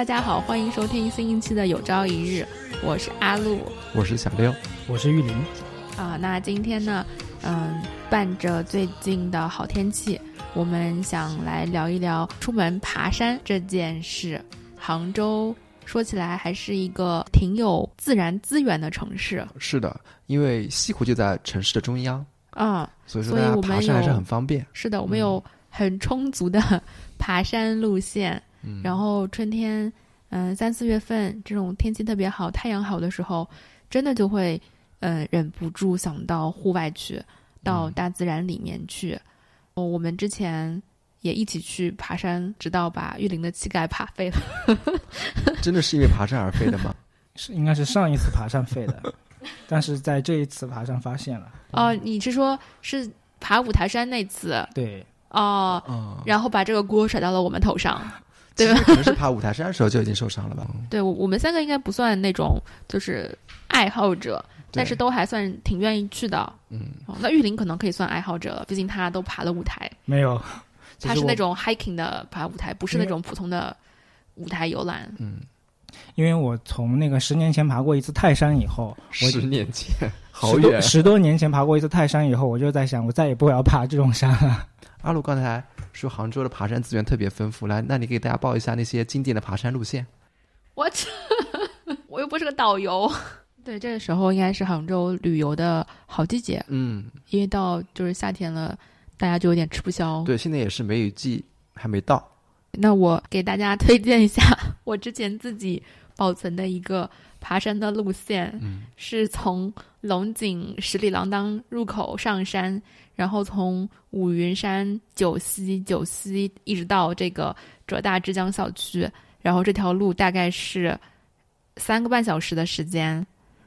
大家好，欢迎收听新一期的《有朝一日》，我是阿露，我是小六，我是玉林。啊，那今天呢，嗯，伴着最近的好天气，我们想来聊一聊出门爬山这件事。杭州说起来还是一个挺有自然资源的城市，是的，因为西湖就在城市的中央啊，所以说大家爬山还是很方便。是的，我们有很充足的 爬山路线。然后春天，嗯，三四月份这种天气特别好、太阳好的时候，真的就会，嗯，忍不住想到户外去，到大自然里面去。哦，我们之前也一起去爬山，直到把玉林的膝盖爬废了。真的是因为爬山而废的吗？是，应该是上一次爬山废的，但是在这一次爬山发现了。哦，你是说，是爬五台山那次？对。哦。然后把这个锅甩到了我们头上。对，可能是爬五台山的时候就已经受伤了吧？对，我我们三个应该不算那种就是爱好者，但是都还算挺愿意去的。嗯，那玉林可能可以算爱好者了，毕竟他都爬了五台。没有，他是那种 hiking 的爬五台，不是那种普通的五台游览。嗯，因为我从那个十年前爬过一次泰山以后，十年前好远，十多年前爬过一次泰山以后，我就在想，我再也不要爬这种山了。阿鲁刚才说杭州的爬山资源特别丰富，来，那你给大家报一下那些经典的爬山路线。我我又不是个导游。对，这个时候应该是杭州旅游的好季节。嗯，因为到就是夏天了，大家就有点吃不消。对，现在也是梅雨季，还没到。那我给大家推荐一下 我之前自己保存的一个爬山的路线，嗯，是从龙井十里廊当入口上山。然后从五云山九溪九溪一直到这个浙大之江校区，然后这条路大概是三个半小时的时间。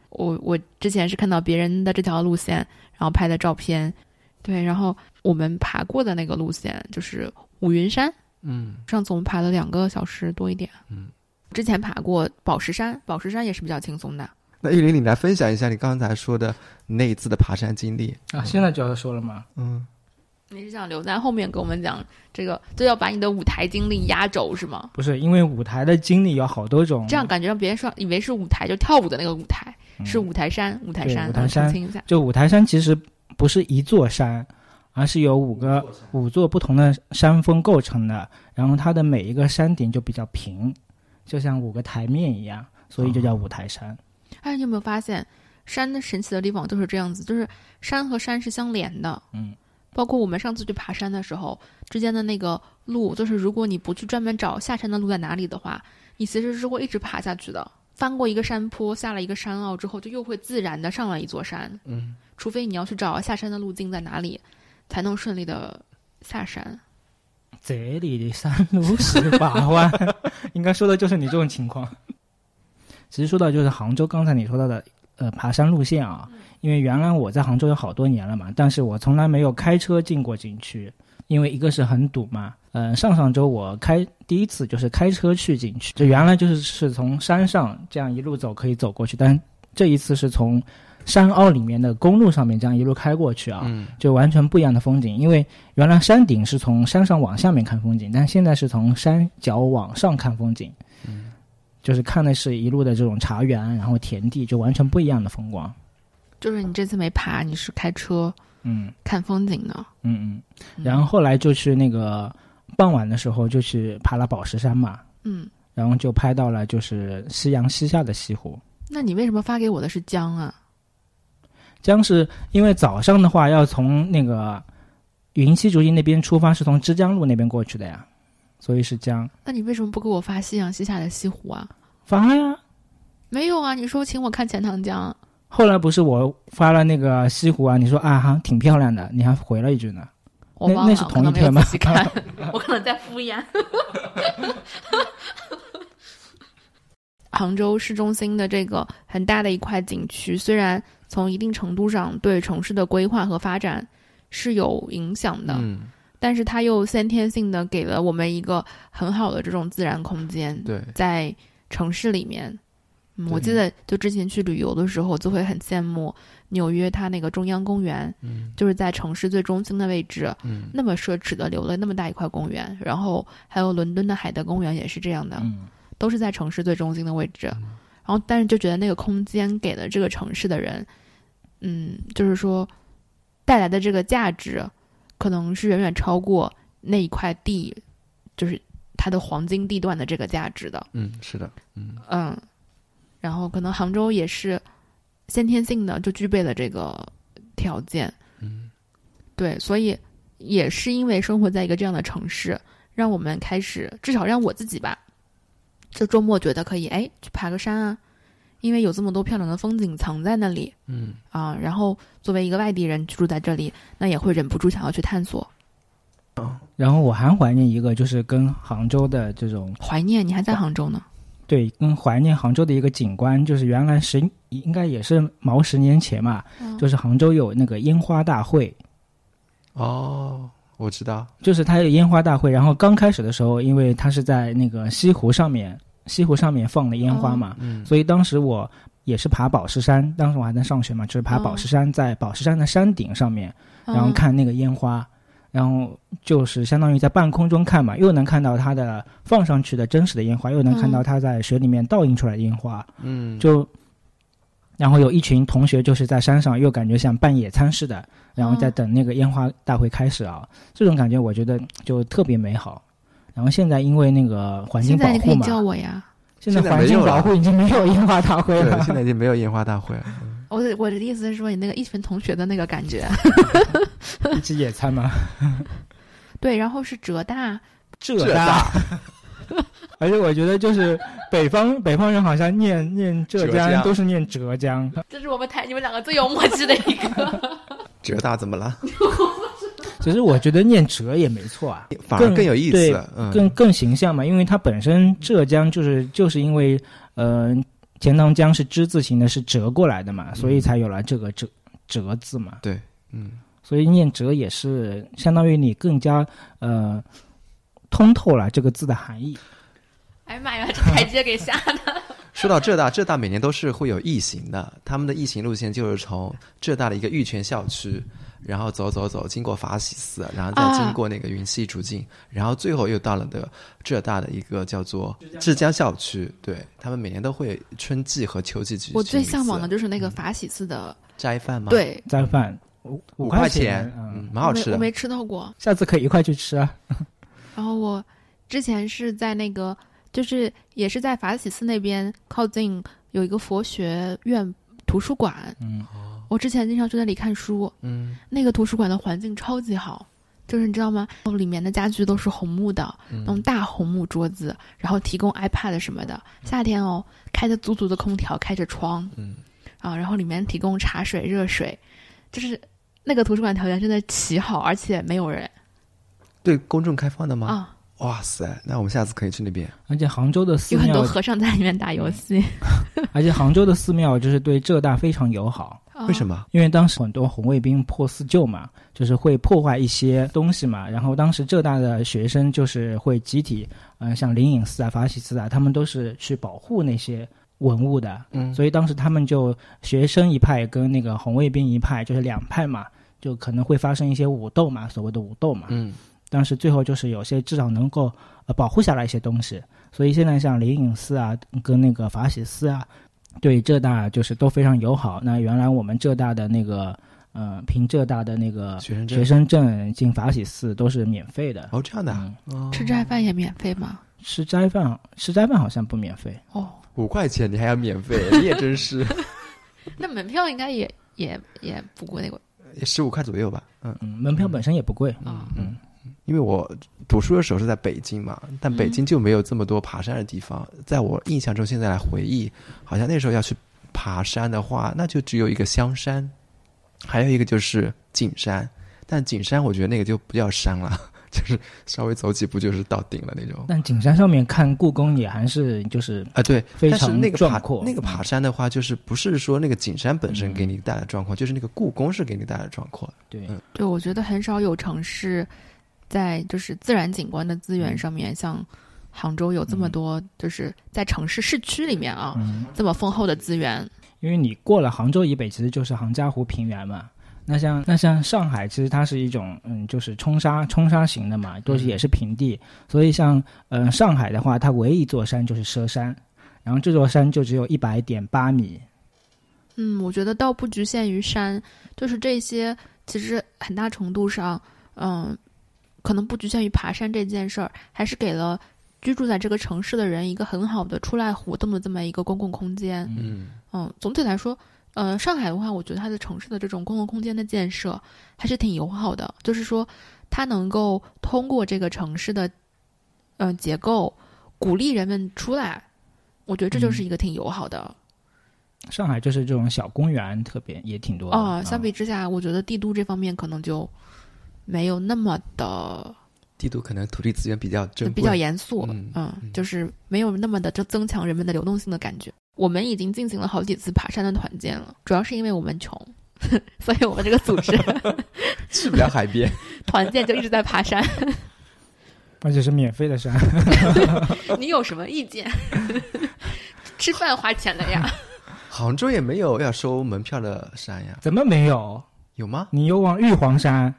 我我之前是看到别人的这条路线，然后拍的照片。对，然后我们爬过的那个路线就是五云山。嗯，上次我们爬了两个小时多一点。嗯，之前爬过宝石山，宝石山也是比较轻松的。那玉林，你来分享一下你刚才说的那一次的爬山经历啊？现在就要说了吗？嗯，你是想留在后面跟我们讲这个，就要把你的舞台经历压轴是吗？不是，因为舞台的经历有好多种，这样感觉让别人说以为是舞台，就跳舞的那个舞台是五台山，五台山，五台山。就五台山其实不是一座山，而是由五个五座不同的山峰构成的，然后它的每一个山顶就比较平，就像五个台面一样，所以就叫五台山。哎，你有没有发现，山的神奇的地方就是这样子，就是山和山是相连的。嗯，包括我们上次去爬山的时候，之间的那个路，就是如果你不去专门找下山的路在哪里的话，你其实是会一直爬下去的。翻过一个山坡，下了一个山坳之后，就又会自然的上了一座山。嗯，除非你要去找下山的路径在哪里，才能顺利的下山。这里的山路十八弯，应该说的就是你这种情况。其实说到就是杭州，刚才你说到的，呃，爬山路线啊，因为原来我在杭州有好多年了嘛，但是我从来没有开车进过景区，因为一个是很堵嘛，嗯，上上周我开第一次就是开车去景区，就原来就是是从山上这样一路走可以走过去，但这一次是从山坳里面的公路上面这样一路开过去啊，就完全不一样的风景，因为原来山顶是从山上往下面看风景，但现在是从山脚往上看风景。就是看的是一路的这种茶园，然后田地，就完全不一样的风光。就是你这次没爬，你是开车，嗯，看风景的。嗯嗯。然后后来就去那个傍晚的时候，就去爬了宝石山嘛。嗯。然后就拍到了就是夕阳西下的西湖。那你为什么发给我的是江啊？江是因为早上的话要从那个云溪竹径那边出发，是从枝江路那边过去的呀。所以是江，那你为什么不给我发夕阳西下的西湖啊？发了呀，没有啊？你说请我看钱塘江，后来不是我发了那个西湖啊？你说啊哈挺漂亮的，你还回了一句呢。我那那是同一天吗？我可能在敷衍。杭州市中心的这个很大的一块景区，虽然从一定程度上对城市的规划和发展是有影响的。嗯。但是它又先天性的给了我们一个很好的这种自然空间。对，在城市里面，我记得就之前去旅游的时候，就会很羡慕纽约它那个中央公园，嗯，就是在城市最中心的位置，嗯，那么奢侈的留了那么大一块公园。然后还有伦敦的海德公园也是这样的，嗯，都是在城市最中心的位置。然后，但是就觉得那个空间给了这个城市的人，嗯，就是说带来的这个价值，可能是远远超过那一块地，就是它的黄金地段的这个价值的。嗯，是的，嗯嗯，然后可能杭州也是先天性的就具备了这个条件。嗯，对，所以也是因为生活在一个这样的城市，让我们开始，至少让我自己吧，就周末觉得可以，哎，去爬个山啊，因为有这么多漂亮的风景藏在那里嗯啊。然后作为一个外地人居住在这里，那也会忍不住想要去探索。嗯然后我还怀念一个，就是跟杭州的这种怀念，你还在杭州呢？对，跟怀念杭州的一个景观，就是原来十应该也是毛十年前嘛，嗯就是杭州有那个烟花大会，哦，我知道，就是它有烟花大会，然后刚开始的时候，因为它是在那个西湖上面，西湖上面放的烟花嘛，嗯所以当时我也是爬宝石山，当时我还在上学嘛，就是爬宝石山，在宝石山的山顶上面，然后嗯看那个烟花，然后就是相当于在半空中看嘛，又能看到它的放上去的真实的烟花，又能看到它在水里面倒映出来的烟花，嗯，就，然后有一群同学就是在山上，又感觉像办野餐似的，然后在等那个烟花大会开始啊，这种感觉我觉得就特别美好。然后现在因为那个环境保现在你可以护嘛，叫我呀。现在环境保护已经没有烟花大会，了。现在已经没有烟花大会了。我的我的意思是说，你那个一群同学的那个感觉，一起野餐吗，对，然后是浙大，浙浙大。而且我觉得就是北方北方人好像念念浙江浙江都是念浙江，这是我们台你们两个最有默契的一个。浙大怎么了？其实我觉得念浙也没错啊，反而更更有意对思。嗯，更更形象嘛，因为它本身浙江就是就是因为呃钱塘江是之字形的，是折过来的嘛，所以才有了这个折折字嘛。对，嗯，所以念折也是相当于你更加呃通透了这个字的含义。哎呀妈呀，这台阶给下的。说到浙大，浙大每年都是会有异行的，他们的异行路线就是从浙大的一个玉泉校区，然后走走走，经过法喜寺，然后再啊经过那个云溪竹径，然后最后又到了的浙大的一个叫做浙江校区。对他们每年都会春季和秋季举行我最向往的就是那个法喜寺的，斋饭吗？，对，斋饭五五块钱，嗯嗯，，蛮好吃的。我没我没吃到过。下次可以一块去吃啊。然后我之前是在那个，就是也是在法喜寺那边靠近有一个佛学院图书馆，嗯，我之前经常去那里看书。嗯那个图书馆的环境超级好，就是你知道吗？里面的家具都是红木的，那种嗯，大红木桌子，然后提供 iPad 什么的。夏天哦，开着足足的空调，开着窗嗯，啊，然后里面提供茶水、热水，就是那个图书馆条件真的奇好，而且没有人对公众开放的吗？啊，哇塞，那我们下次可以去那边。而且杭州的寺有很多庙，和尚在里面打游戏。而且杭州的寺庙就是对浙大非常友好。为什么？么？因为当时很多红卫兵破四旧嘛，就是会破坏一些东西嘛。然后当时浙大的学生就是会集体，嗯、像灵隐寺啊、法喜寺啊，他们都是去保护那些文物的。嗯，所以当时他们就学生一派跟那个红卫兵一派，就是两派嘛，就可能会发生一些武斗嘛，所谓的武斗嘛。嗯但是最后就是有些至少能够呃保护下来一些东西，所以现在像灵隐寺啊跟那个法喜寺啊，对浙大就是都非常友好。那原来我们浙大的那个呃凭浙大的那个学生证学生证进法喜寺都是免费的。哦，这样的啊，嗯，哦吃斋饭也免费吗？吃斋饭吃斋饭好像不免费，哦，五块钱你还要免费，你也真是，那门票应该也也也不贵那个十五块左右吧。嗯，嗯，门票本身也不贵。啊。嗯，因为我读书的时候是在北京嘛，但北京就没有这么多爬山的地方。在我印象中，现在来回忆，好像那时候要去爬山的话，那就只有一个香山，还有一个就是景山。但景山我觉得那个就不叫山了，就是稍微走几步就是到顶了那种。但景山上面看故宫也还是就是啊，对，但是非常那个爬壮阔。那个爬山的话，就是不是说那个景山本身嗯给你带来状况，就是那个故宫是给你带来状况。对，嗯对，我觉得很少有城市在就是自然景观的资源上面，像杭州有这么多，就是在城市市区里面啊，嗯，这么丰厚的资源。因为你过了杭州以北，其实就是杭嘉湖平原嘛。那像那像上海，其实它是一种嗯，就是冲沙冲沙型的嘛，都是也是平地，所以像嗯、上海的话，它唯一一座山就是佘山，然后这座山就只有一百点八米，嗯，我觉得倒不局限于山，就是这些，其实很大程度上，嗯，可能不局限于爬山这件事儿，还是给了居住在这个城市的人一个很好的出来活动的这么一个公共空间。嗯嗯，总体来说，呃，上海的话，我觉得它的城市的这种公共空间的建设还是挺友好的，就是说，它能够通过这个城市的，呃，结构鼓励人们出来，我觉得这就是一个挺友好的。上海就是这种小公园特别也挺多的哦，相比之下，我觉得帝都这方面可能就没有那么的帝都可能土地资源比较珍贵，比较严肃，嗯就是没有那么的增增强人们的流动性的感觉。我们已经进行了好几次爬山的团建了，主要是因为我们穷，所以我们这个组织 去不了海边。团建就一直在爬山。而且是免费的山。你有什么意见？吃饭花钱的呀？杭州也没有要收门票的山呀，怎么没有？有吗？你又往玉皇山，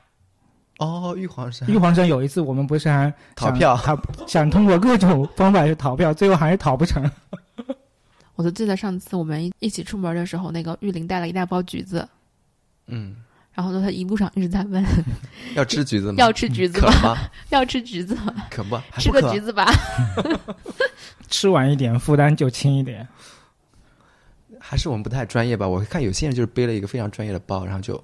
哦，玉皇山玉皇山有一次我们不是还逃票 逃想通过各种方法去逃票，最后还是逃不成。我就记得上次我们一起出门的时候，那个玉林带了一大包橘子，嗯，然后呢，他一路上一直在问 要吃橘子吗？要吃橘子吗？要吃橘子吗？可不？还吃个橘子吧。吃完一点，负担就轻一点。还是我们不太专业吧？我看有些人就是背了一个非常专业的包，然后就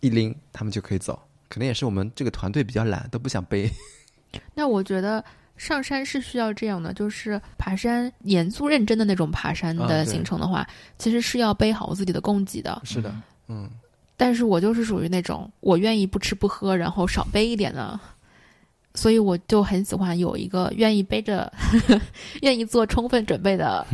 一拎，他们就可以走。可能也是我们这个团队比较懒，都不想背。那我觉得上山是需要这样的，就是爬山严肃认真的那种爬山的行程的话，其实是要背好自己的供给的。是的，嗯，但是我就是属于那种我愿意不吃不喝，然后少背一点的，所以我就很喜欢有一个愿意背着、愿意做充分准备的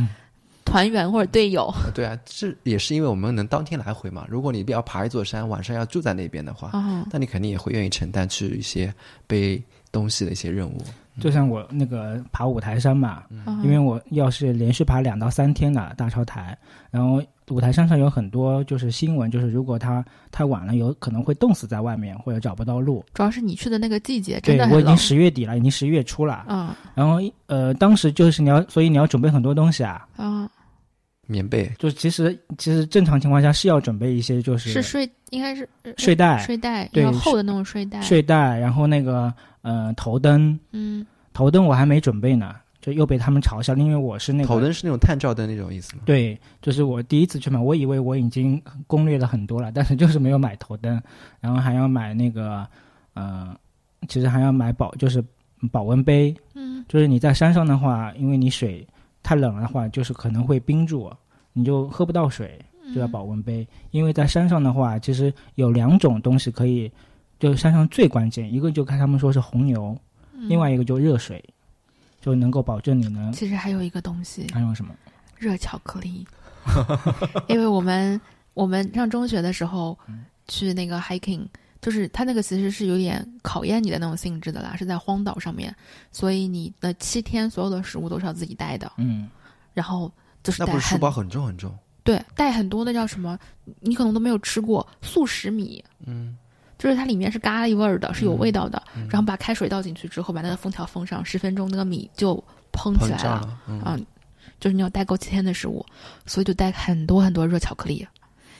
团员或者队友。对啊，这也是因为我们能当天来回嘛。如果你要爬一座山，晚上要住在那边的话，啊，那你肯定也会愿意承担去一些背东西的一些任务。就像我那个爬五台山嘛，啊因为我要是连续爬两到三天的大超台，然后五台山上有很多就是新闻，就是如果它太晚了，有可能会冻死在外面，或者找不到路。主要是你去的那个季节真对我已经。十月底了，已经十一月初了。啊然后呃，当时就是你要，所以你要准备很多东西啊。啊，棉被，就是其实其实正常情况下是要准备一些，就是是睡应该是呃睡袋、睡袋，对厚的那种睡袋。睡袋，然后那个呃头灯，嗯，头灯我还没准备呢，就又被他们嘲笑了，因为我是那个头灯是那种探照灯那种意思吗？对，就是我第一次去买，我以为我已经攻略了很多了，但是就是没有买头灯，然后还要买那个，呃，其实还要买保，就是保温杯，嗯，就是你在山上的话，因为你水太冷的话，就是可能会冰住，你就喝不到水，就要保温杯。因为在山上的话，其实有两种东西可以，就是山上最关键，一个就看他们说是红牛，嗯另外一个就热水，就能够保证你能其实还有一个东西，还有什么？热巧克力，因为我们我们上中学的时候去那个 hiking，就是它那个其实是有点考验你的那种性质的啦，是在荒岛上面，所以你的七天所有的食物都是要自己带的，嗯，然后就是带很那不是书包很重很重？对带很多那叫什么，你可能都没有吃过速食米，嗯，就是它里面是咖喱味儿的，是有味道的，嗯然后把开水倒进去之后，把那个封条封上，十分钟那个米就蓬起来了。了，嗯啊，就是你要带够七天的食物，所以就带很多很多热巧克力，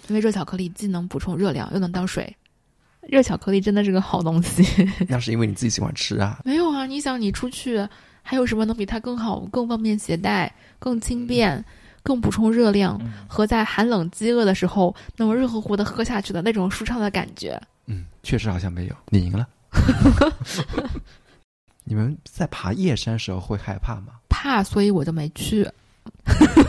因为热巧克力既能补充热量，又能当水。热巧克力真的是个好东西。那是因为你自己喜欢吃啊。没有啊，你想你出去还有什么能比它更好、更方便携带、更轻便、更补充热量，和在寒冷饥饿的时候那么热乎乎的喝下去的那种舒畅的感觉？嗯，确实好像没有，你赢了。你们在爬夜山时候会害怕吗？怕，所以我就没去。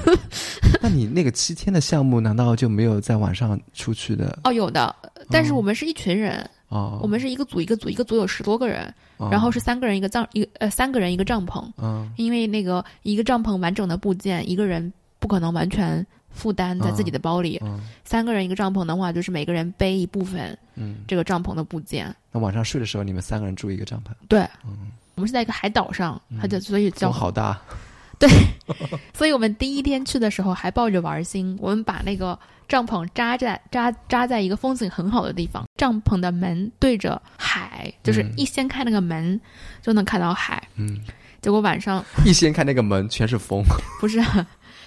那你那个七天的项目，难道就没有在晚上出去的？哦，有的，但是我们是一群人，哦，我们是一个组一个组，一个组有十多个人，哦。然后是三个人一个帐一个呃三个人一个帐篷，嗯因为那个一个帐篷完整的部件，一个人不可能完全负担在自己的包里，嗯三个人一个帐篷的话，就是每个人背一部分嗯。这个帐篷的部件。那晚上睡的时候，你们三个人住一个帐篷，对，嗯，我们是在一个海岛上，嗯。它就所以叫风好大。所以我们第一天去的时候还抱着玩心，我们把那个帐篷扎在扎扎在一个风景很好的地方，帐篷的门对着海，就是嗯一掀开那个门就能看到海。嗯，结果晚上一掀开那个门全是风，不是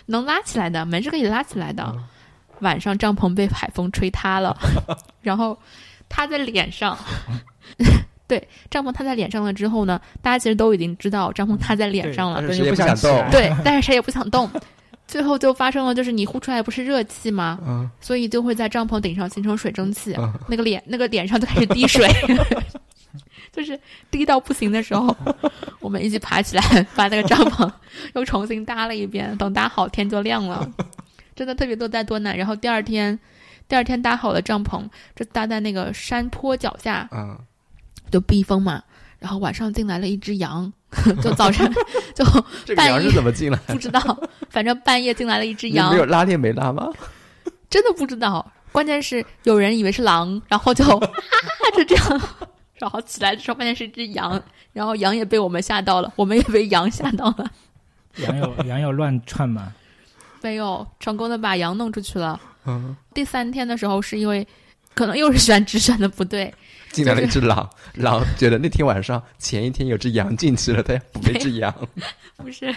能拉起来的，门是可以拉起来的。嗯晚上帐篷被海风吹塌了，然后塌在脸上。对，帐篷塌在脸上了之后呢，大家其实都已经知道帐篷塌在脸上了但，是谁也不不想动对，但是谁也不想动。最后就发生了，就是你呼出来不是热气吗？嗯所以就会在帐篷顶上形成水蒸气，嗯那个脸那个脸上就开始滴水，就是滴到不行的时候，我们一起爬起来，把那个帐篷 又重新搭了一遍。等搭好，天就亮了，真的特别多灾多难。然后第二天，第二天搭好了帐篷，就搭在那个山坡脚下，嗯，就避风嘛。然后晚上进来了一只羊，就早晨就 这个羊是怎么进来？不知道，反正半夜进来了一只羊没，有拉链没拉吗？真的不知道。关键是有人以为是狼，然后就啊 就这样，然后起来的时候发现是一只羊，然后羊也被我们吓到了，我们也被羊吓到了，羊有羊有乱窜吗？没有成功的把羊弄出去了。嗯，第三天的时候，是因为可能又是选址选的不对，进来了一只狼，狼觉得那天晚上前一天有只羊进去了，它要捕那只羊。不是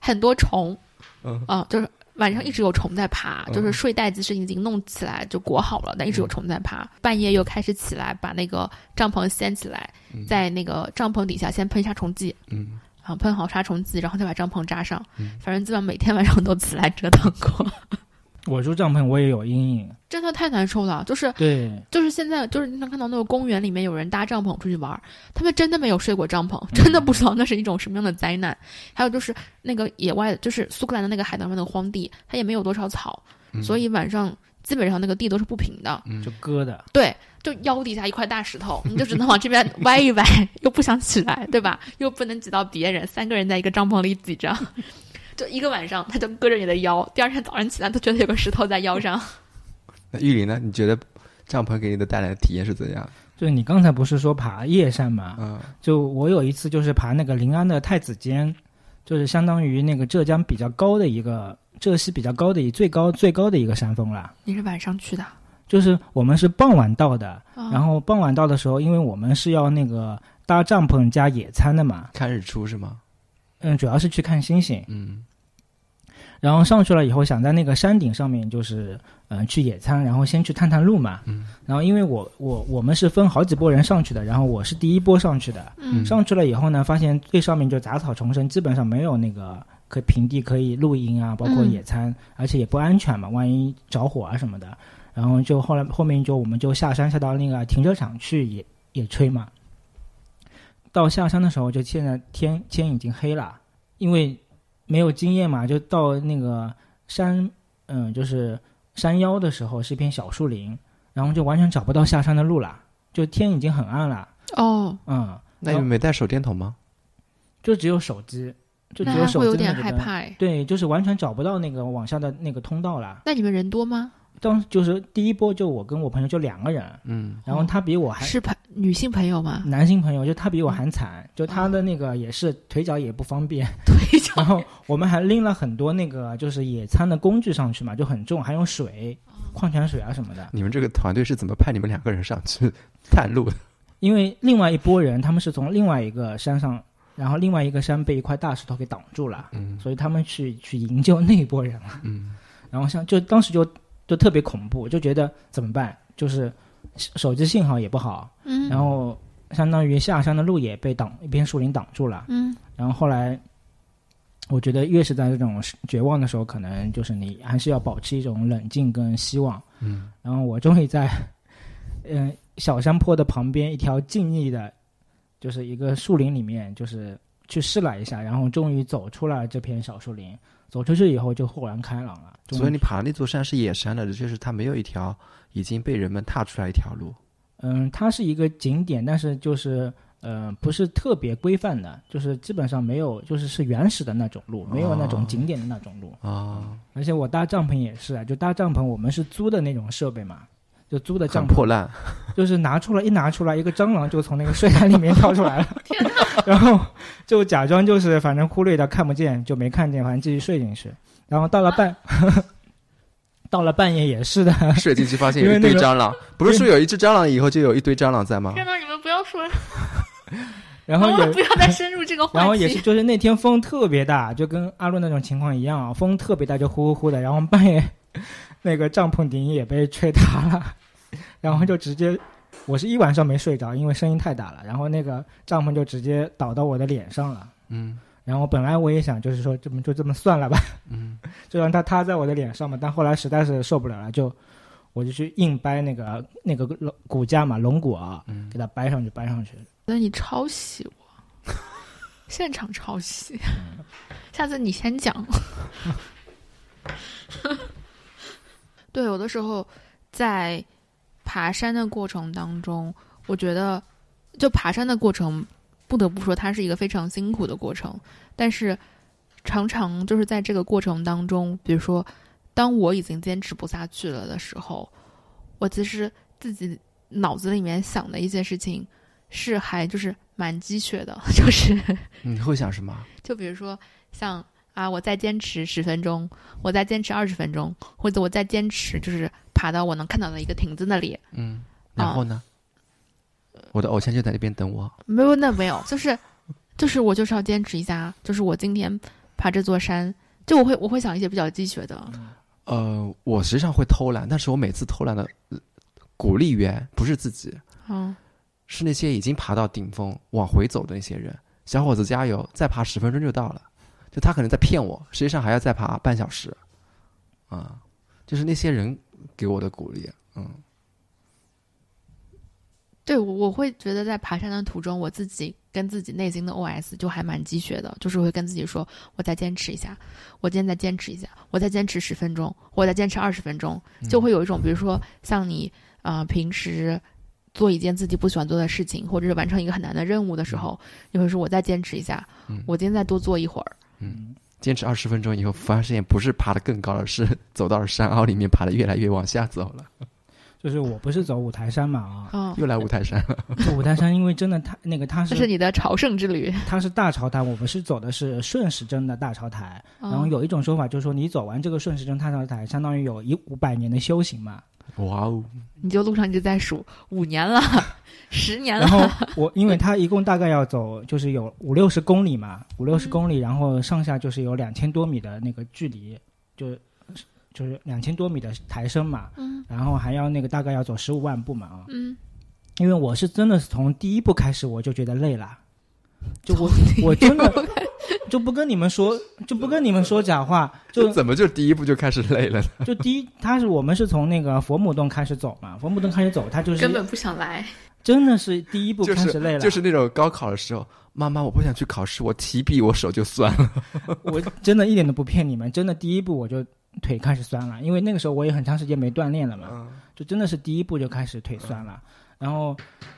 很多虫，嗯。啊，就是晚上一直有虫在爬，嗯。就是睡袋其实已经弄起来就裹好了，但一直有虫在爬。半夜又开始起来，把那个帐篷掀起来，嗯。在那个帐篷底下先喷杀虫剂，嗯，啊，喷好杀虫剂，然后再把帐篷扎上。嗯。反正基本上每天晚上都起来折腾过，我住帐篷我也有阴影。真的太难受了。就是对，就是现在就是经常看到那个公园里面有人搭帐篷出去玩儿，他们真的没有睡过帐篷，真的不知道那是一种什么样的灾难。还有就是那个野外，就是苏格兰的那个海滩上的荒地，它也没有多少草，嗯所以晚上基本上那个地都是不平的。嗯就割的。对，就腰底下一块大石头，你就只能往这边歪一歪，又不想起来，对吧？又不能挤到别人，三个人在一个帐篷里挤着，就一个晚上，他就割着你的腰，第二天早上起来都觉得有个石头在腰上。那玉林呢？你觉得帐篷给你的带来的体验是怎样？就是你刚才不是说爬夜山嘛？嗯就我有一次就是爬那个临安的太子尖，就是相当于那个浙江比较高的一个浙西比较高的一最高最高的一个山峰了。你是晚上去的，就是我们是傍晚到的，啊然后傍晚到的时候，因为我们是要那个搭帐篷加野餐的嘛，看日出是吗？嗯，主要是去看星星。嗯然后上去了以后，想在那个山顶上面就是嗯、呃去野餐，然后先去探探路嘛。嗯然后因为我我我们是分好几波人上去的，然后我是第一波上去的。嗯上去了以后呢，发现最上面就杂草丛生，基本上没有那个可平地可以露营啊，包括嗯野餐，而且也不安全嘛，万一着火啊什么的。然后就后来后面就我们就下山下到那个停车场去野野炊嘛。到下山的时候，就现在天天已经黑了，因为没有经验嘛，就到那个山，嗯，就是山腰的时候是一片小树林，然后就完全找不到下山的路了，就天已经很暗了，哦，嗯，那你们没带手电筒吗？就只有手机，就只有手机。对，就是完全找不到那个往下的那个通道了。那你们人多吗？当就是第一波，就我跟我朋友就两个人，嗯然后他比我还、是朋女性朋友吗？男性朋友，就他比我还惨，就他的那个也是腿脚也不方便，腿脚然后我们还拎了很多那个就是野餐的工具上去嘛，就很重，还有水、矿泉水啊什么的。你们这个团队是怎么派你们两个人上去探路的？因为另外一拨人他们是从另外一个山上，然后另外一个山被一块大石头给挡住了，嗯所以他们去去营救那一波人了。嗯然后像就当时就就特别恐怖，就觉得怎么办？就是手手机信号也不好，嗯，然后相当于下山的路也被挡一片树林挡住了。嗯然后后来，我觉得越是在这种绝望的时候，可能就是你还是要保持一种冷静跟希望。嗯然后我终于在，嗯、小山坡的旁边一条静谧的，就是一个树林里面，就是去试了一下，然后终于走出了这片小树林。走出去以后就豁然开朗了。所以你爬那座山是野山的，就是它没有一条已经被人们踏出来一条路。嗯，它是一个景点，但是就是呃不是特别规范的，就是基本上没有，就是是原始的那种路，没有那种哦景点的那种路。啊，而且我搭帐篷也是啊，就搭帐篷，我们是租的那种设备嘛，就租的帐篷，破烂，就是拿出来一拿出来，一个蟑螂就从那个睡袋里面跳出来了，然后就假装就是反正忽略掉看不见，就没看见，反正继续睡进去。然后到了半，到了半夜也是的，睡进去发现有一因为那个堆蟑螂，不是说有一只蟑螂以后就有一堆蟑螂在吗？天呐，你们不要说，然后也不要再深入这个话题。然后也是，就是那天风特别大，就跟阿伦那种情况一样啊，风特别大，就呼呼呼的，然后半夜那个帐篷顶也被吹塌了，然后就直接，我是一晚上没睡着，因为声音太大了，然后那个帐篷就直接倒到我的脸上了。嗯然后本来我也想，就是说这么就这么算了吧，嗯，就让它塌在我的脸上嘛。但后来实在是受不了了，就我就去硬掰那个那个龙骨架嘛，龙骨啊，嗯给它掰上去，掰上去。那你抄袭我，现场抄袭。下次你先讲。对，有的时候在爬山的过程当中，我觉得就爬山的过程，不得不说它是一个非常辛苦的过程。但是常常就是在这个过程当中，比如说当我已经坚持不下去了的时候，我其实自己脑子里面想的一些事情。是还就是蛮鸡血的，就是你会想什么？就比如说像啊，我再坚持十分钟，我再坚持二十分钟，或者我再坚持就是爬到我能看到的一个亭子那里。嗯，然后呢？我的偶像就在那边等我。没有，那没有，就是就是我就是要坚持一下，就是我今天爬这座山，就我会我会想一些比较鸡血的。呃，我实际上会偷懒，但是我每次偷懒的呃鼓励源不是自己，嗯，是那些已经爬到顶峰往回走的那些人。小伙子加油，再爬十分钟就到了。就他可能在骗我，实际上还要再爬半小时。啊、就是那些人给我的鼓励。嗯，对我我会觉得在爬山的途中，我自己跟自己内心的 OS 就还蛮鸡血的，就是会跟自己说，我再坚持一下，我今天再坚持一下，我再坚持十分钟，我再坚持二十分钟，就会有一种，比如说像你呃平时做一件自己不喜欢做的事情，或者是完成一个很难的任务的时候，你会说我再坚持一下，嗯我今天再多做一会儿。嗯，坚持二十分钟以后，发现不是爬得更高了，是走到了山凹里面，爬得越来越往下走了，就是我不是走五台山嘛啊，嗯，又来五台山了。五台山因为真的它那个它是这是你的朝圣之旅。它是大朝台，我们是走的是顺时针的大朝台。然后嗯有一种说法就是说，你走完这个顺时针大朝台，相当于有一五百年的修行嘛。哇哦，你就路上一直在数五年了，十年了。然，后我因为它一共大概要走，就是有五六十公里嘛，五六十公里，然后上下就是有两千多米的那个距离，就就是两千多米的抬升嘛，嗯。然后还要那个大概要走十五万步嘛啊。嗯，因为我是真的是从第一步开始我就觉得累了，就我我真的就不跟你们说就不跟你们说假话，就怎么就第一步就开始累了呢？就第一，他是我们是从那个佛母洞开始走嘛，佛母洞开始走，他就是根本不想来。真的是第一步就开始累了，就是那种高考的时候，妈妈我不想去考试，我提笔我手就酸了。我真的一点都不骗你们，真的第一步我就腿开始酸了，因为那个时候我也很长时间没锻炼了嘛，嗯。就真的是第一步就开始腿酸了，然后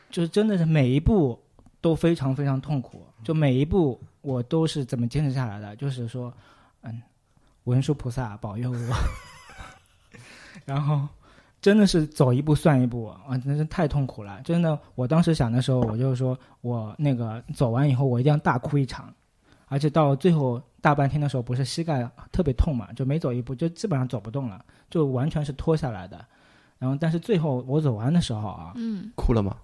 就是真的是每一步都非常非常痛苦，就每一步我都是怎么坚持下来的，就是说，嗯，文殊菩萨保佑我，然后真的是走一步算一步啊，真是太痛苦了，真的，我当时想的时候，我就说我那个走完以后我一定要大哭一场，而且到最后大半天的时候，不是膝盖特别痛嘛，就每走一步就基本上走不动了，就完全是拖下来的。然后，但是最后我走完的时候啊，嗯，哭了吗？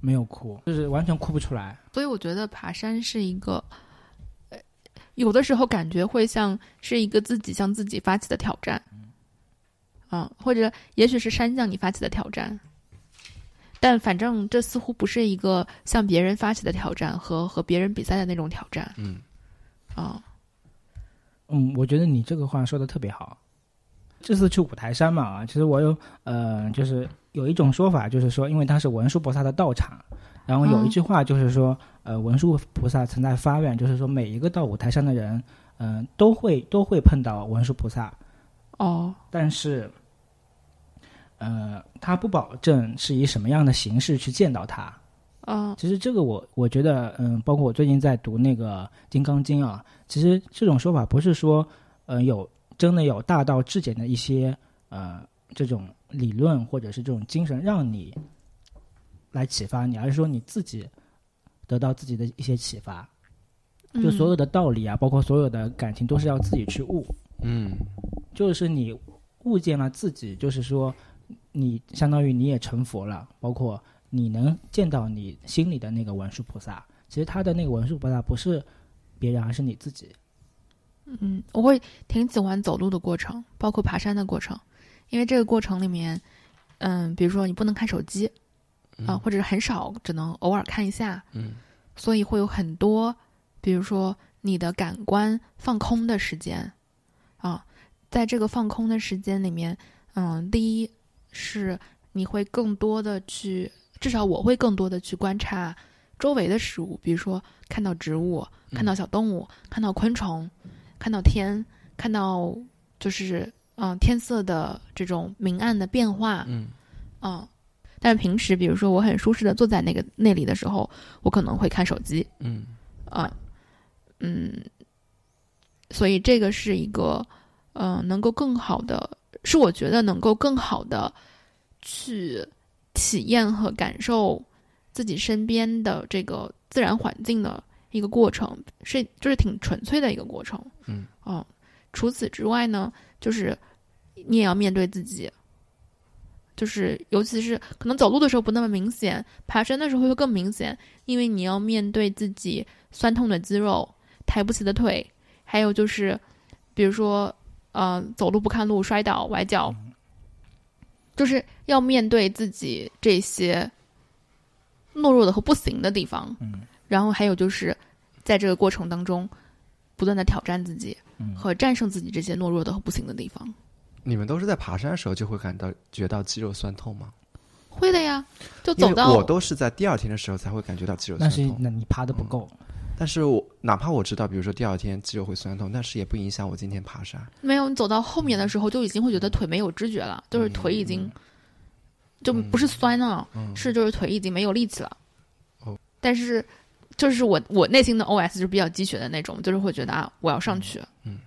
没有哭，就是完全哭不出来。所以我觉得爬山是一个，呃，有的时候感觉会像是一个自己向自己发起的挑战，嗯，或者也许是山向你发起的挑战，但反正这似乎不是一个向别人发起的挑战和和别人比赛的那种挑战，嗯，啊、嗯，我觉得你这个话说的特别好。这次去五台山嘛啊，其实我有呃，就是有一种说法，就是说，因为它是文殊菩萨的道场，然后有一句话就是说，呃，文殊菩萨曾在发愿，就是说每一个到五台山的人，嗯、都会都会碰到文殊菩萨，哦，但是，呃，他不保证是以什么样的形式去见到他。哦，其实这个我我觉得，嗯，包括我最近在读那个《金刚经》啊，其实这种说法不是说，呃，有真的有大道至简的一些呃这种理论或者是这种精神让你来启发你，而是说你自己得到自己的一些启发。就所有的道理啊，包括所有的感情，都是要自己去悟。嗯，就是你悟见了自己，就是说你相当于你也成佛了，包括你能见到你心里的那个文殊菩萨。其实他的那个文殊菩萨不是别人，而是你自己。嗯，我会挺喜欢走路的过程，包括爬山的过程，因为这个过程里面，嗯，比如说你不能看手机啊，或者是很少，只能偶尔看一下。嗯，所以会有很多。比如说，你的感官放空的时间，啊，在这个放空的时间里面，嗯，第一是你会更多的去，至少我会更多的去观察周围的事物，比如说看到植物，看到小动物，看到昆虫，看到天，看到就是嗯天色的这种明暗的变化，嗯，啊，但是平时比如说我很舒适的坐在那个那里的时候，我可能会看手机，嗯，啊。嗯，所以这个是一个，嗯，能够更好的，是我觉得能够更好的去体验和感受自己身边的这个自然环境的一个过程，是就是挺纯粹的一个过程。嗯，哦，除此之外呢，就是你也要面对自己，就是尤其是可能走路的时候不那么明显，爬山的时候会更明显，因为你要面对自己酸痛的肌肉。抬不起的腿，还有就是，比如说，呃，走路不看路摔倒崴脚，就是要面对自己这些懦弱的和不行的地方。嗯，然后还有就是，在这个过程当中，不断的挑战自己，和战胜自己这些懦弱的和不行的地方。你们都是在爬山的时候就会感到觉到肌肉酸痛吗？会的呀，就走到我都是在第二天的时候才会感觉到肌肉酸痛。那是那你爬的不够。但是我哪怕我知道，比如说第二天肌肉会酸痛，但是也不影响我今天爬山。没有，你走到后面的时候就已经会觉得腿没有知觉了，就是腿已经就不是酸了，是就是腿已经没有力气了。哦，但是就是我我内心的 OS 就是比较鸡血的那种，就是会觉得啊，我要上去。嗯，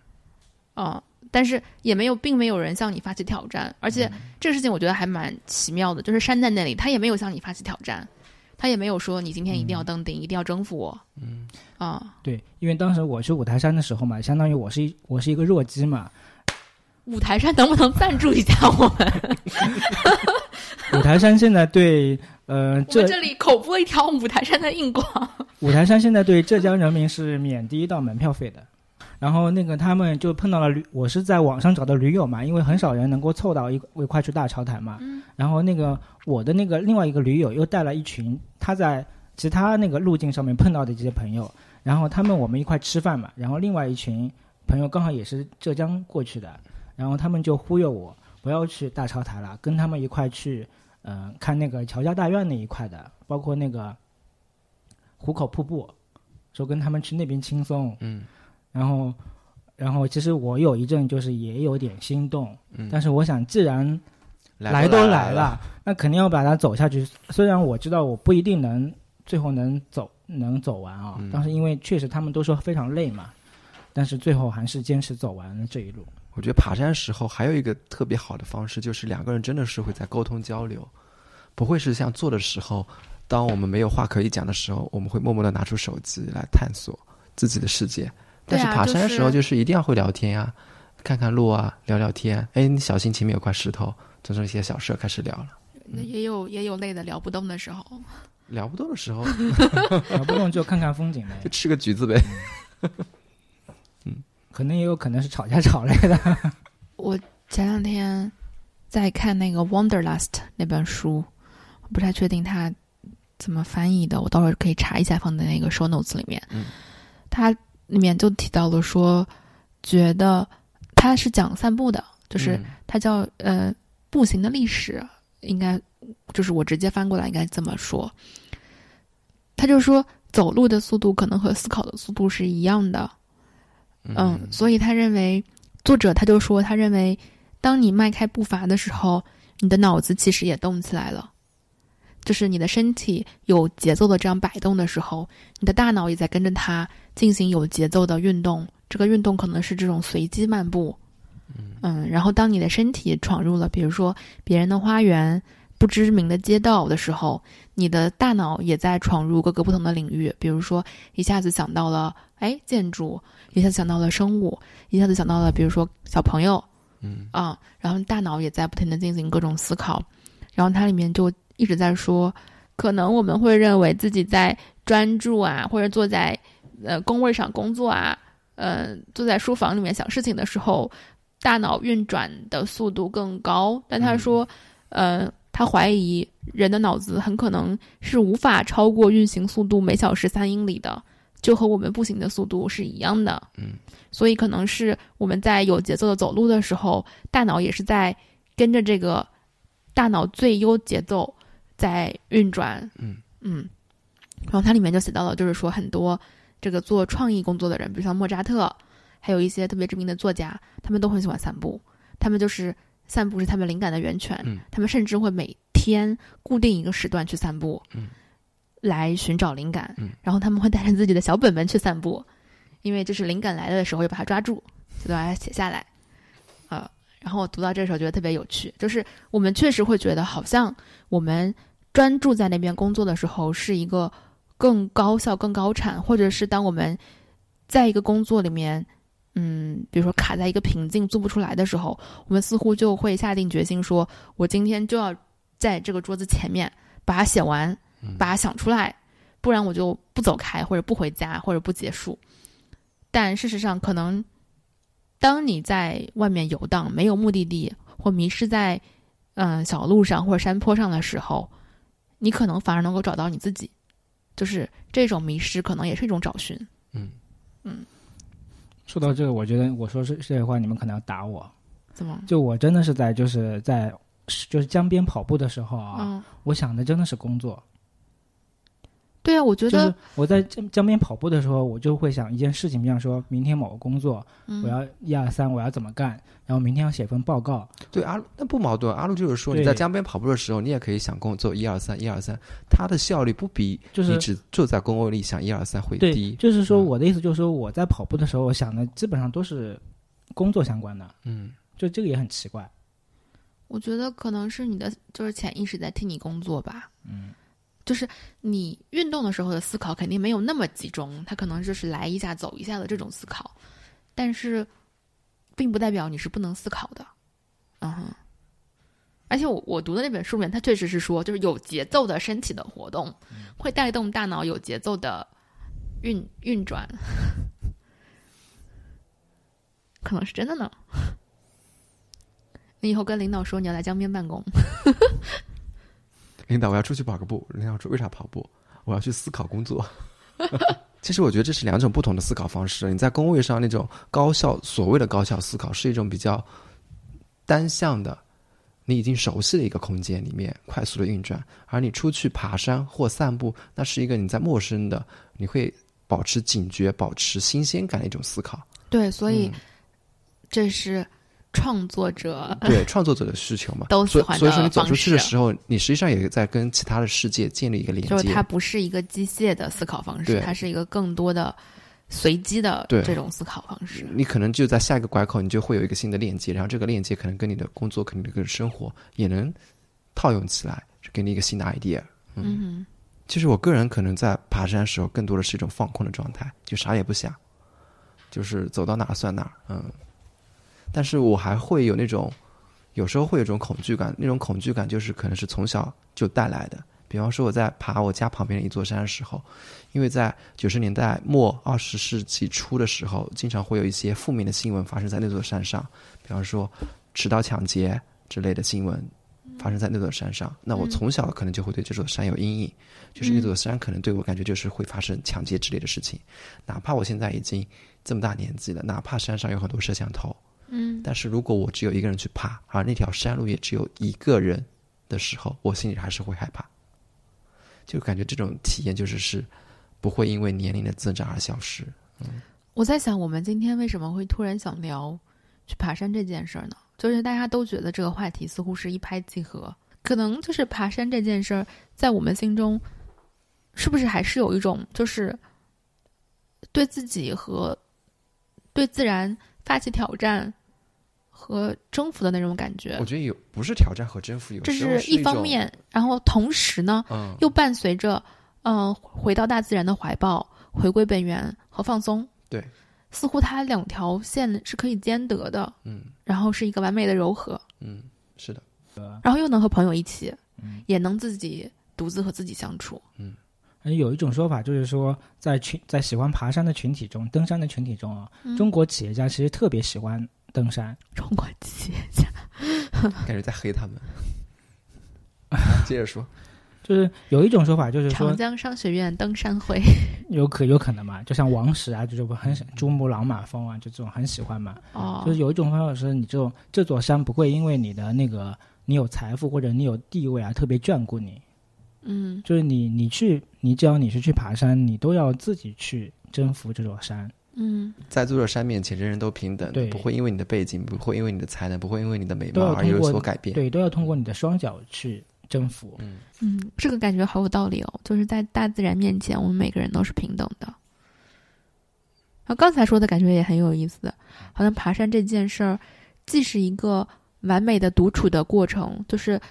啊，但是也没有，并没有人向你发起挑战，而且这个事情我觉得还蛮奇妙的，就是山在那里，他也没有向你发起挑战。他也没有说你今天一定要登顶，一定要征服我。嗯啊，对，因为当时我去五台山的时候嘛，相当于我是一我是一个弱鸡嘛。五台山能不能赞助一下我们？五台山现在对呃，这这里口播一条五台山的硬广。五台山现在对浙江人民是免第一道门票费的。然后那个他们就碰到了驴，我是在网上找的驴友嘛，因为很少人能够凑到一一块去大潮台嘛。然后那个我的那个另外一个驴友又带了一群他在其他那个路径上面碰到的这些朋友，然后他们我们一块吃饭嘛。然后另外一群朋友刚好也是浙江过去的，然后他们就忽悠我不要去大潮台了，跟他们一块去，嗯，看那个乔家大院那一块的，包括那个壶口瀑布，说跟他们去那边轻松。嗯。然后，然后其实我有一阵就是也有点心动，嗯，但是我想，既然来都来了，那肯定要把它走下去。虽然我知道我不一定能最后能走能走完啊，但是因为确实他们都说非常累嘛，但是最后还是坚持走完了这一路。我觉得爬山时候还有一个特别好的方式，就是两个人真的是会在沟通交流，不会是像坐的时候，当我们没有话可以讲的时候，我们会默默的拿出手机来探索自己的世界。但是爬山的时候，就是一定要会聊天呀，看看路啊，聊聊天。哎，你小心前面有块石头，就这一些小事开始聊了。那也有也有累的聊不动的时候。聊不动的时候，聊不动就看看风景呗，就吃个橘子呗。嗯，可能也有可能是吵架吵来的。我前两天在看那个《Wanderlust》那本书，我不太确定它怎么翻译的，我到时候可以查一下，放在那个 show notes 里面。嗯，他。里面就提到了说，觉得他是讲散步的，就是他叫呃步行的历史，应该就是我直接翻过来应该这么说。他就说走路的速度可能和思考的速度是一样的，嗯，所以他认为作者他就说他认为，当你迈开步伐的时候，你的脑子其实也动起来了。就是你的身体有节奏的这样摆动的时候，你的大脑也在跟着它进行有节奏的运动。这个运动可能是这种随机漫步，嗯，然后当你的身体闯入了，比如说别人的花园、不知名的街道的时候，你的大脑也在闯入各个不同的领域，比如说一下子想到了哎建筑，一下子想到了生物，一下子想到了比如说小朋友，嗯。啊，然后大脑也在不停的进行各种思考，然后它里面就一直在说，可能我们会认为自己在专注啊，或者坐在呃工位上工作啊，呃坐在书房里面想事情的时候，大脑运转的速度更高。但他说，呃，他怀疑人的脑子很可能是无法超过运行速度每小时三英里的，就和我们步行的速度是一样的。嗯，所以可能是我们在有节奏的走路的时候，大脑也是在跟着这个大脑最优节奏在运转。嗯嗯，然后它里面就写到了，就是说很多这个做创意工作的人，比如像莫扎特，还有一些特别知名的作家，他们都很喜欢散步。他们就是散步是他们灵感的源泉。嗯他们甚至会每天固定一个时段去散步，嗯，来寻找灵感。嗯，然后他们会带着自己的小本本去散步，因为就是灵感来了的时候，就把它抓住，就把它写下来。呃，然后我读到这时候觉得特别有趣，就是我们确实会觉得好像我们专注在那边工作的时候是一个更高效、更高产，或者是当我们在一个工作里面，嗯，比如说卡在一个瓶颈做不出来的时候，我们似乎就会下定决心说，我今天就要在这个桌子前面把它写完，把它想出来，不然我就不走开，或者不回家，或者不结束。但事实上，可能当你在外面游荡，没有目的地，或迷失在嗯、小路上或者山坡上的时候，你可能反而能够找到你自己。就是这种迷失，可能也是一种找寻。嗯嗯说到这个，我觉得我说这这些话，你们可能要打我。怎么？就我真的是在就是在就是江边跑步的时候啊，嗯，我想的真的是工作。对啊，我觉得，我在江江边跑步的时候，我就会想一件事情，比方说明天某个工作，嗯我要一二三，我要怎么干，然后明天要写份报告。对阿那不矛盾。阿路就是说，你在江边跑步的时候，你也可以想工作一二三一二三，它的效率不比就是你只坐在工位里想一二三会对低，。就是说嗯我的意思就是说，我在跑步的时候，我想的基本上都是工作相关的，嗯就这个也很奇怪。我觉得可能是你的就是潜意识在替你工作吧。嗯，就是你运动的时候的思考肯定没有那么集中，它可能就是来一下走一下的这种思考，但是并不代表你是不能思考的。嗯哼，而且我我读的那本书里面，它确实是说，就是有节奏的身体的活动会带动大脑有节奏的运运转，可能是真的呢。你以后跟领导说你要来江边办公，领导，我要出去跑个步。领导说：“为啥跑步？我要去思考工作。”其实我觉得这是两种不同的思考方式。你在工位上那种高效，所谓的高效思考，是一种比较单向的，你已经熟悉的一个空间里面快速的运转；而你出去爬山或散步，那是一个你在陌生的，你会保持警觉、保持新鲜感的一种思考。对，所以嗯这是创作者对创作者的需求嘛，都喜欢所以所以说你走出去的时候，你实际上也在跟其他的世界建立一个连接。就是它不是一个机械的思考方式，它是一个更多的随机的这种思考方式。你可能就在下一个拐口，你就会有一个新的链接，然后这个链接可能跟你的工作、跟你的生活也能套用起来，给你一个新的 idea。嗯其实我个人可能在爬山的时候，更多的是一种放空的状态，就啥也不想，就是走到哪儿算哪儿。嗯，但是我还会有那种，有时候会有种恐惧感，那种恐惧感就是可能是从小就带来的。比方说我在爬我家旁边的一座山的时候，因为在九十年代末二十世纪初的时候，经常会有一些负面的新闻发生在那座山上，比方说持刀抢劫之类的新闻发生在那座山上。那我从小可能就会对这座山有阴影，就是那座山可能对我感觉就是会发生抢劫之类的事情。哪怕我现在已经这么大年纪了，哪怕山上有很多摄像头，嗯但是如果我只有一个人去爬，而那条山路也只有一个人的时候，我心里还是会害怕。就感觉这种体验就是是不会因为年龄的增长而消失。嗯我在想，我们今天为什么会突然想聊去爬山这件事儿呢？就是大家都觉得这个话题似乎是一拍即合，可能就是爬山这件事儿，在我们心中，是不是还是有一种就是对自己和对自然发起挑战和征服的那种感觉我。觉得有不是挑战和征服，有这是一方，面，然后同时呢，嗯，又伴随着嗯、呃回到大自然的怀抱、回归本源和放松。对，似乎它两条线是可以兼得的，嗯然后是一个完美的柔和，嗯，是的，然后又能和朋友一起，嗯也能自己独自和自己相处。嗯有一种说法就是说，在群在喜欢爬山的群体中，登山的群体中啊，嗯中国企业家其实特别喜欢登山。中国企业家，感觉 在黑他们。接着说，就是有一种说法，就是说长江商学院登山会，有可有可能嘛，就像王石啊，就就很喜珠穆朗玛峰啊，就这种很喜欢嘛。哦，就是有一种方法是，你这种这座山不会因为你的那个你有财富或者你有地位啊，特别眷顾你。嗯就是你你去你只要你是去爬山，你都要自己去征服这座山。嗯在这座山面前，人人都平等，对不会因为你的背景，不会因为你的才能，不会因为你的美貌而有所改变。对，都要通过你的双脚去征服。嗯，嗯，这个感觉好有道理哦。就是在大自然面前，我们每个人都是平等的。然后刚才说的感觉也很有意思，好像爬山这件事儿，既是一个完美的独处的过程，就是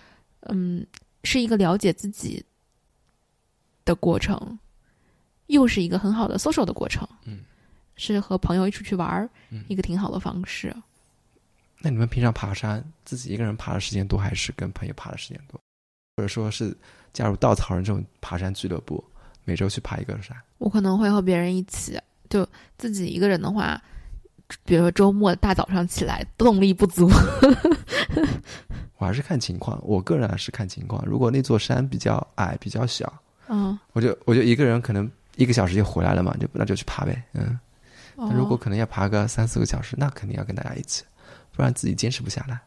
嗯，是一个了解自己的过程，又是一个很好的 social 的过程。嗯，是和朋友一起去玩儿，嗯一个挺好的方式。那你们平常爬山，自己一个人爬的时间多，还是跟朋友爬的时间多？或者说是加入稻草人这种爬山俱乐部，每周去爬一个山？我可能会和别人一起，就自己一个人的话，比如说周末大早上起来动力不足，我还是看情况，我个人还是看情况。如果那座山比较矮、比较小，嗯，我就我就一个人可能一个小时就回来了嘛，就那就去爬呗。嗯，哦那如果可能要爬个三四个小时，那肯定要跟大家一起，不然自己坚持不下来。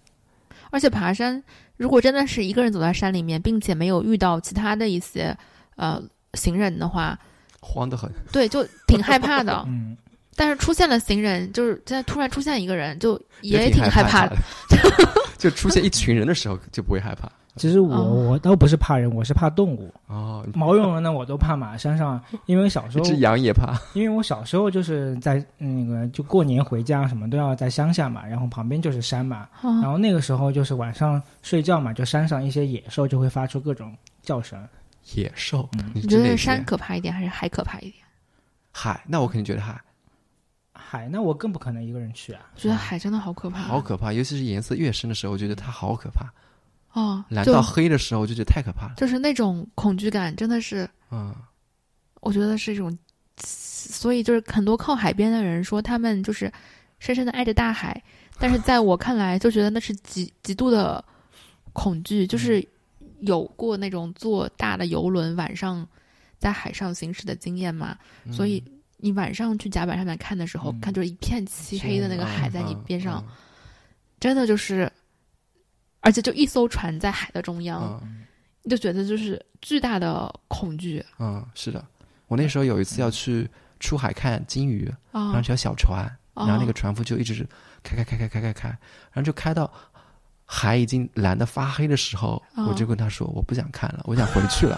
而且爬山，如果真的是一个人走在山里面，并且没有遇到其他的一些呃行人的话，慌得很。对，就挺害怕的。嗯，但是出现了行人，就是现在突然出现一个人，就也挺害怕的。就出现一群人的时候就不会害怕。其实我、哦我倒不是怕人，我是怕动物。哦，毛茸茸的我都怕嘛。山上，因为小时候，一只羊也怕。因为我小时候就是在那个就过年回家什么都要在乡下嘛，然后旁边就是山嘛，然哦后那个时候就是晚上睡觉嘛，就山上一些野兽就会发出各种叫声。野兽，嗯你你觉得山可怕一点还是海可怕一点？海？那我肯定觉得海海那我更不可能一个人去啊。我觉得海真的好可怕，好可怕，尤其是颜色越深的时候，我觉得它好可怕。哦，就蓝到黑的时候，我就觉得太可怕了。就是那种恐惧感，真的是，嗯，我觉得是一种，所以就是很多靠海边的人说他们就是深深的爱着大海，但是在我看来，就觉得那是极极度的恐惧，就是有过那种坐大的游轮晚上在海上行驶的经验嘛，嗯。所以你晚上去甲板上面看的时候，嗯。看就是一片漆黑的那个海在你边上，嗯。真的就是，而且就一艘船在海的中央，嗯。你就觉得就是巨大的恐惧。嗯，是的。我那时候有一次要去出海看鲸鱼，然啊后，条小船，哦然后那个船夫就一直开开开开开开开，然后就开到海已经蓝的发黑的时候，哦我就跟他说我不想看了，我想回去了，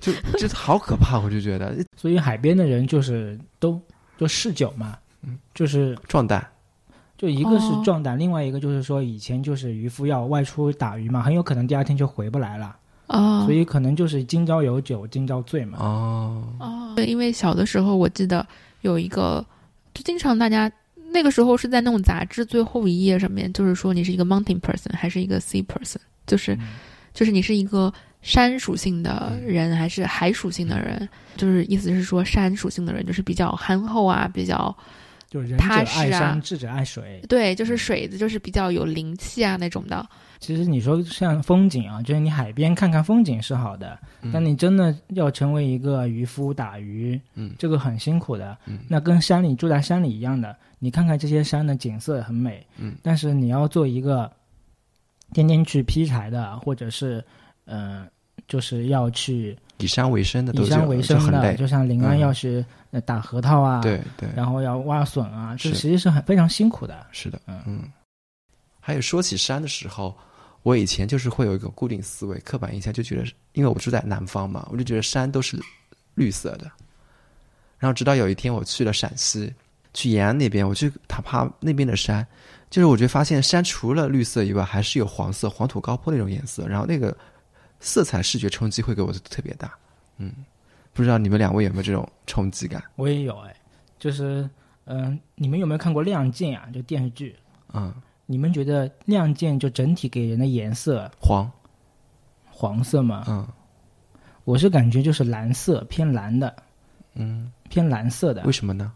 就就好可怕，我就觉得。所以海边的人就是都就嗜酒嘛，嗯，就是壮胆。就一个是哦。壮胆，另外一个就是说以前就是渔夫要外出打鱼嘛，很有可能第二天就回不来了，哦，所以可能就是今朝有酒今朝醉嘛。哦，哦，对，因为小的时候我记得有一个，就经常大家那个时候是在那种杂志最后一页上面，就是说你是一个 mountain person 还是一个 sea person，就是、嗯。就是你是一个山属性的人还是海属性的人，就是意思是说山属性的人就是比较憨厚啊，比较就仁者爱山，智者爱水。对，就是水子，就是比较有灵气啊那种的。其实你说像风景啊，就是你海边看看风景是好的，嗯但你真的要成为一个渔夫打鱼，嗯这个很辛苦的。嗯那跟山里住在山里一样的，你看看这些山的景色很美，嗯但是你要做一个天天去劈柴的，或者是嗯、呃就是要去以山为生的都是以山为生的，就像临安嗯要去、呃打核桃啊，，对对，然后要挖笋啊，这其实是很非常辛苦的。是的，嗯嗯。还有说起山的时候，我以前就是会有一个固定思维、刻板印象，就觉得，因为我住在南方嘛，我就觉得山都是绿色的。然后直到有一天我去了陕西，去延安那边，我去塔爬那边的山，就是我觉得发现山除了绿色以外，还是有黄色、黄土高坡那种颜色，然后那个色彩视觉冲击会给我特别大。嗯，不知道你们两位有没有这种冲击感？我也有哎，就是嗯、你们有没有看过《亮剑》啊？就电视剧，嗯，你们觉得《亮剑》就整体给人的颜色黄，黄色吗？嗯我是感觉就是蓝色偏蓝的，嗯，偏蓝色的为。什么呢？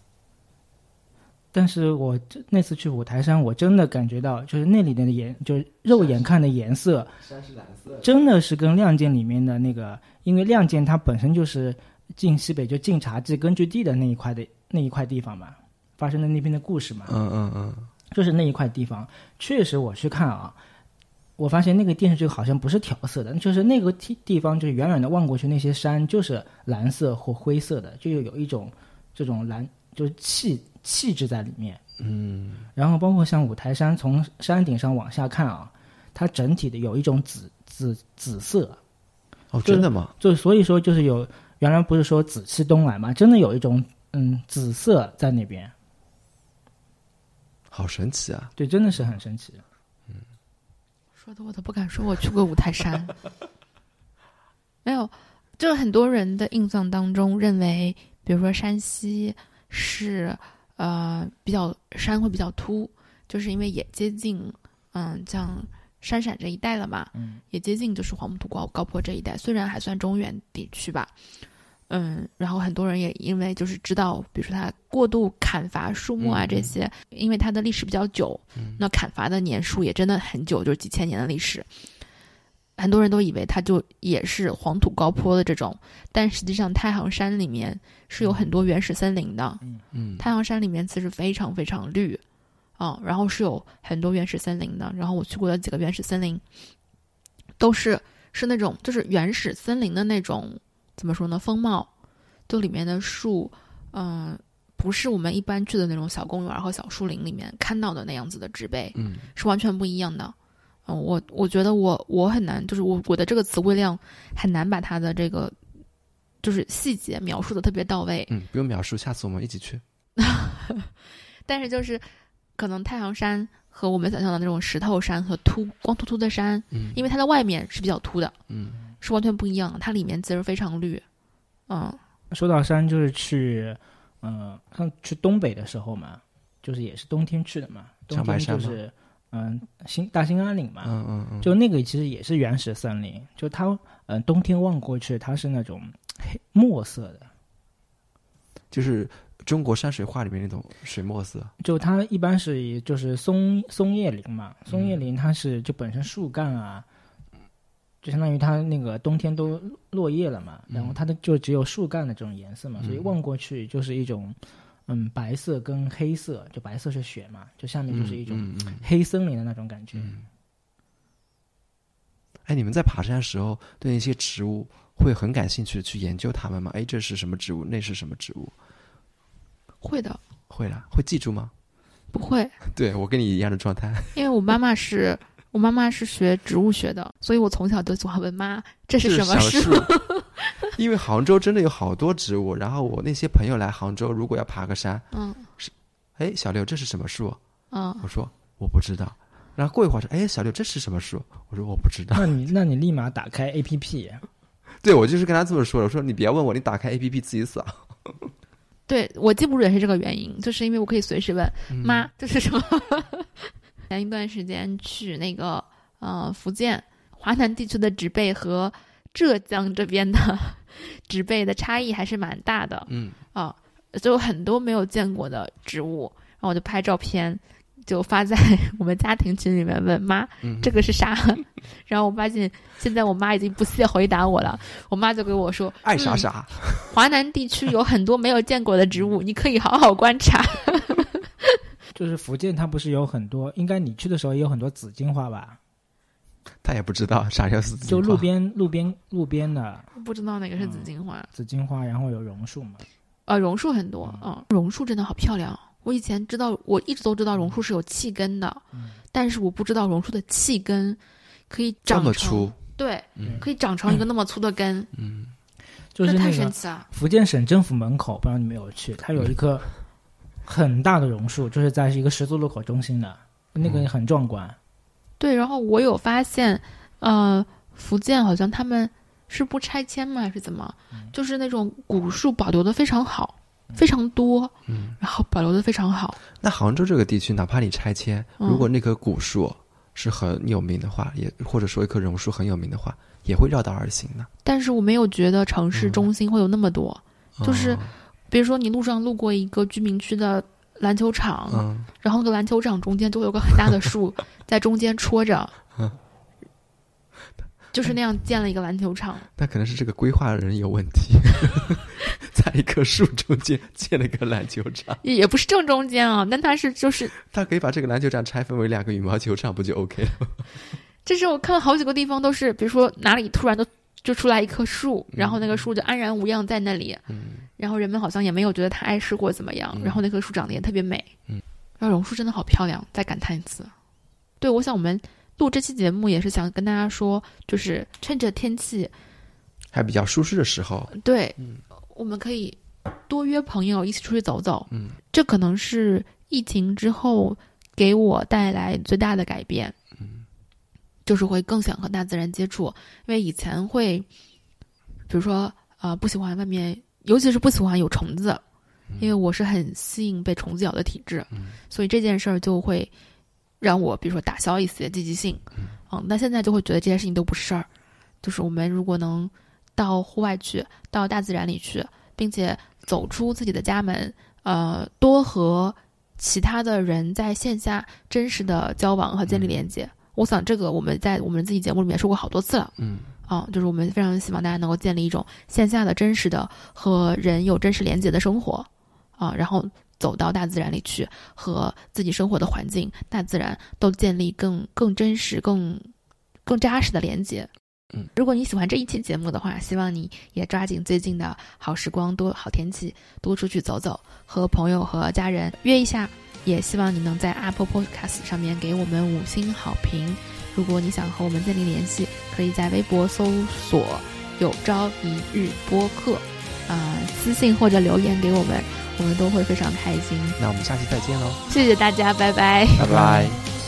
但是我这那次去五台山，我真的感觉到，就是那里的颜，就是肉眼看的颜色，山是蓝色，真的是跟《亮剑》里面的那个，因为《亮剑》它本身就是晋西北就晋察冀根据地的那一块的那一块地方嘛，发生的那边的故事嘛，嗯嗯嗯，就是那一块地方，确实我去看啊，我发现那个电视剧好像不是调色的，就是那个地地方，就是远远的望过去，那些山就是蓝色或灰色的，就有一种这种蓝，就是气气质在里面。嗯，然后包括像五台山，从山顶上往下看啊，它整体的有一种紫紫紫色，哦，真的吗？就所以说就是有原来不是说紫气东来嘛，真的有一种嗯紫色在那边，好神奇啊！对，真的是很神奇。嗯说的我都不敢说我去过五台山。没有，就是很多人的印象当中认为，比如说山西是呃比较山会比较秃，就是因为也接近嗯像山陕这一带了嘛，嗯，也接近就是黄土高高坡这一带，虽然还算中原地区吧。嗯，然后很多人也因为就是知道，比如说他过度砍伐树木啊这些，因为它的历史比较久，嗯那砍伐的年数也真的很久，就是几千年的历史。很多人都以为它就也是黄土高坡的这种，但实际上太行山里面是有很多原始森林的。嗯，太行山里面其实非常非常绿，啊、然后是有很多原始森林的。然后我去过的几个原始森林，都是是那种就是原始森林的那种怎么说呢风貌，就里面的树，嗯、不是我们一般去的那种小公园和小树林里面看到的那样子的植被，嗯是完全不一样的。嗯、我我觉得我我很难，就是我我的这个词汇量很难把它的这个就是细节描述的特别到位。嗯，不用描述，下次我们一起去。但是就是可能太行山和我们想象的那种石头山和秃光秃秃的山，嗯因为它的外面是比较秃的，嗯是完全不一样的。它里面其实非常绿，嗯，说到山，就是去，嗯、像去东北的时候嘛，就是也是冬天去的嘛，冬天长白山吗就是，嗯、新大兴安岭嘛，嗯嗯嗯，就那个其实也是原始森林，就它，嗯、冬天望过去，它是那种黑墨色的，就是中国山水画里面那种水墨色。就它一般是以就是松松叶林嘛，松嗯叶林它是就本身树干啊，就相当于它那个冬天都落叶了嘛，然后它的就只有树干的这种颜色嘛，所以嗯。望过去就是一种嗯白色跟黑色，就白色是雪嘛，就下面就是一种黑森林的那种感觉。嗯。哎，你们在爬山的时候对那些植物会很感兴趣，去研究它们吗？哎，这是什么植物？那是什么植物？会的，会的，会记住吗？不会，对我跟你一样的状态。因为我妈妈是我妈妈是学植物学的，所以我从小都喜欢问妈这是什么树树？？因为杭州真的有好多植物，然后我那些朋友来杭州，如果要爬个山，嗯是哎，小六这是什么树？嗯，我说我不知道。然后过一会儿说，哎，小六这是什么树？我说我不知道。那你那你立马打开 A P P，对我就是跟他这么说的，我说你别问我，你打开 A P P 自己扫。对我记不住也是这个原因，就是因为我可以随时问嗯妈这是什么。前一段时间去那个呃福建华南地区的植被和浙江这边的植被的差异还是蛮大的嗯，啊，就有很多没有见过的植物，然后我就拍照片。就发在 我们家庭群里面问妈嗯这个是啥，然后我发现现在我妈已经不屑回答我了，我妈就给我说爱啥啥。华南地区有很多没有见过的植物，你可以好好观察。就是福建它不是有很多，应该你去的时候也有很多紫荆花吧？他也不知道啥叫紫荆花就路边路边路边的不知道哪个是紫荆花，紫荆花，然后有榕树嘛。啊，榕树很多，嗯，榕树真的好漂亮。我以前知道，我一直都知道榕树是有气根的，嗯但是我不知道榕树的气根可以这长成，么粗，对，嗯可以长成一个那么粗的根，嗯，就是这太那个神奇了。福建省政府门口，不知道你没有去，它有一棵很大的榕树，就是在一个十字路口中心的，那个嗯很壮观。对，然后我有发现，呃，福建好像他们是不拆迁吗？还是怎么？就是那种古树保留的非常好，非常多，嗯，然后保留的非常好。那杭州这个地区，哪怕你拆迁，嗯如果那棵古树是很有名的话，也或者说一棵榕树很有名的话，也会绕道而行的。但是我没有觉得城市嗯中心会有那么多，就是哦比如说你路上路过一个居民区的篮球场，嗯，然后那个篮球场中间就会有个很大的树 在中间戳着嗯，就是那样建了一个篮球场。那可能是这个规划的人有问题，在一棵树中间建了一个篮球场。也也不是正中间啊，但它是就是，他可以把这个篮球场拆分为两个羽毛球场，不就 OK 了？这是我看了好几个地方都是，比如说哪里突然的就出来一棵树，然后那个树就安然无恙在那里，嗯，然后人们好像也没有觉得它碍事或怎么样，嗯然后那棵树长得也特别美，嗯，然后榕树真的好漂亮，再感叹一次。对，我想我们录这期节目也是想跟大家说，就是趁着天气还比较舒适的时候，对，嗯我们可以多约朋友一起出去走走。嗯这可能是疫情之后给我带来最大的改变。嗯就是会更想和大自然接触，因为以前会，比如说呃不喜欢外面，尤其是不喜欢有虫子，因为我是很适应被虫子咬的体质，嗯。所以这件事儿就会让我比如说打消一些积极性，嗯，那现在就会觉得这些事情都不是事儿，就是我们如果能到户外去，到大自然里去，并且走出自己的家门，呃，多和其他的人在线下真实的交往和建立连接。我想这个我们在我们自己节目里面说过好多次了，嗯啊，就是我们非常希望大家能够建立一种线下的真实的和人有真实连接的生活，啊，然后走到大自然里去，和自己生活的环境、大自然都建立更更真实、更更扎实的连接。嗯，如果你喜欢这一期节目的话，希望你也抓紧最近的好时光、多好天气，多出去走走，和朋友和家人约一下。也希望你能在 Apple Podcast 上面给我们五星好评。如果你想和我们建立联系，可以在微博搜索“有朝一日播客”，啊、私信或者留言给我们，我们都会非常开心。那我们下期再见喽，谢谢大家，拜拜。拜拜。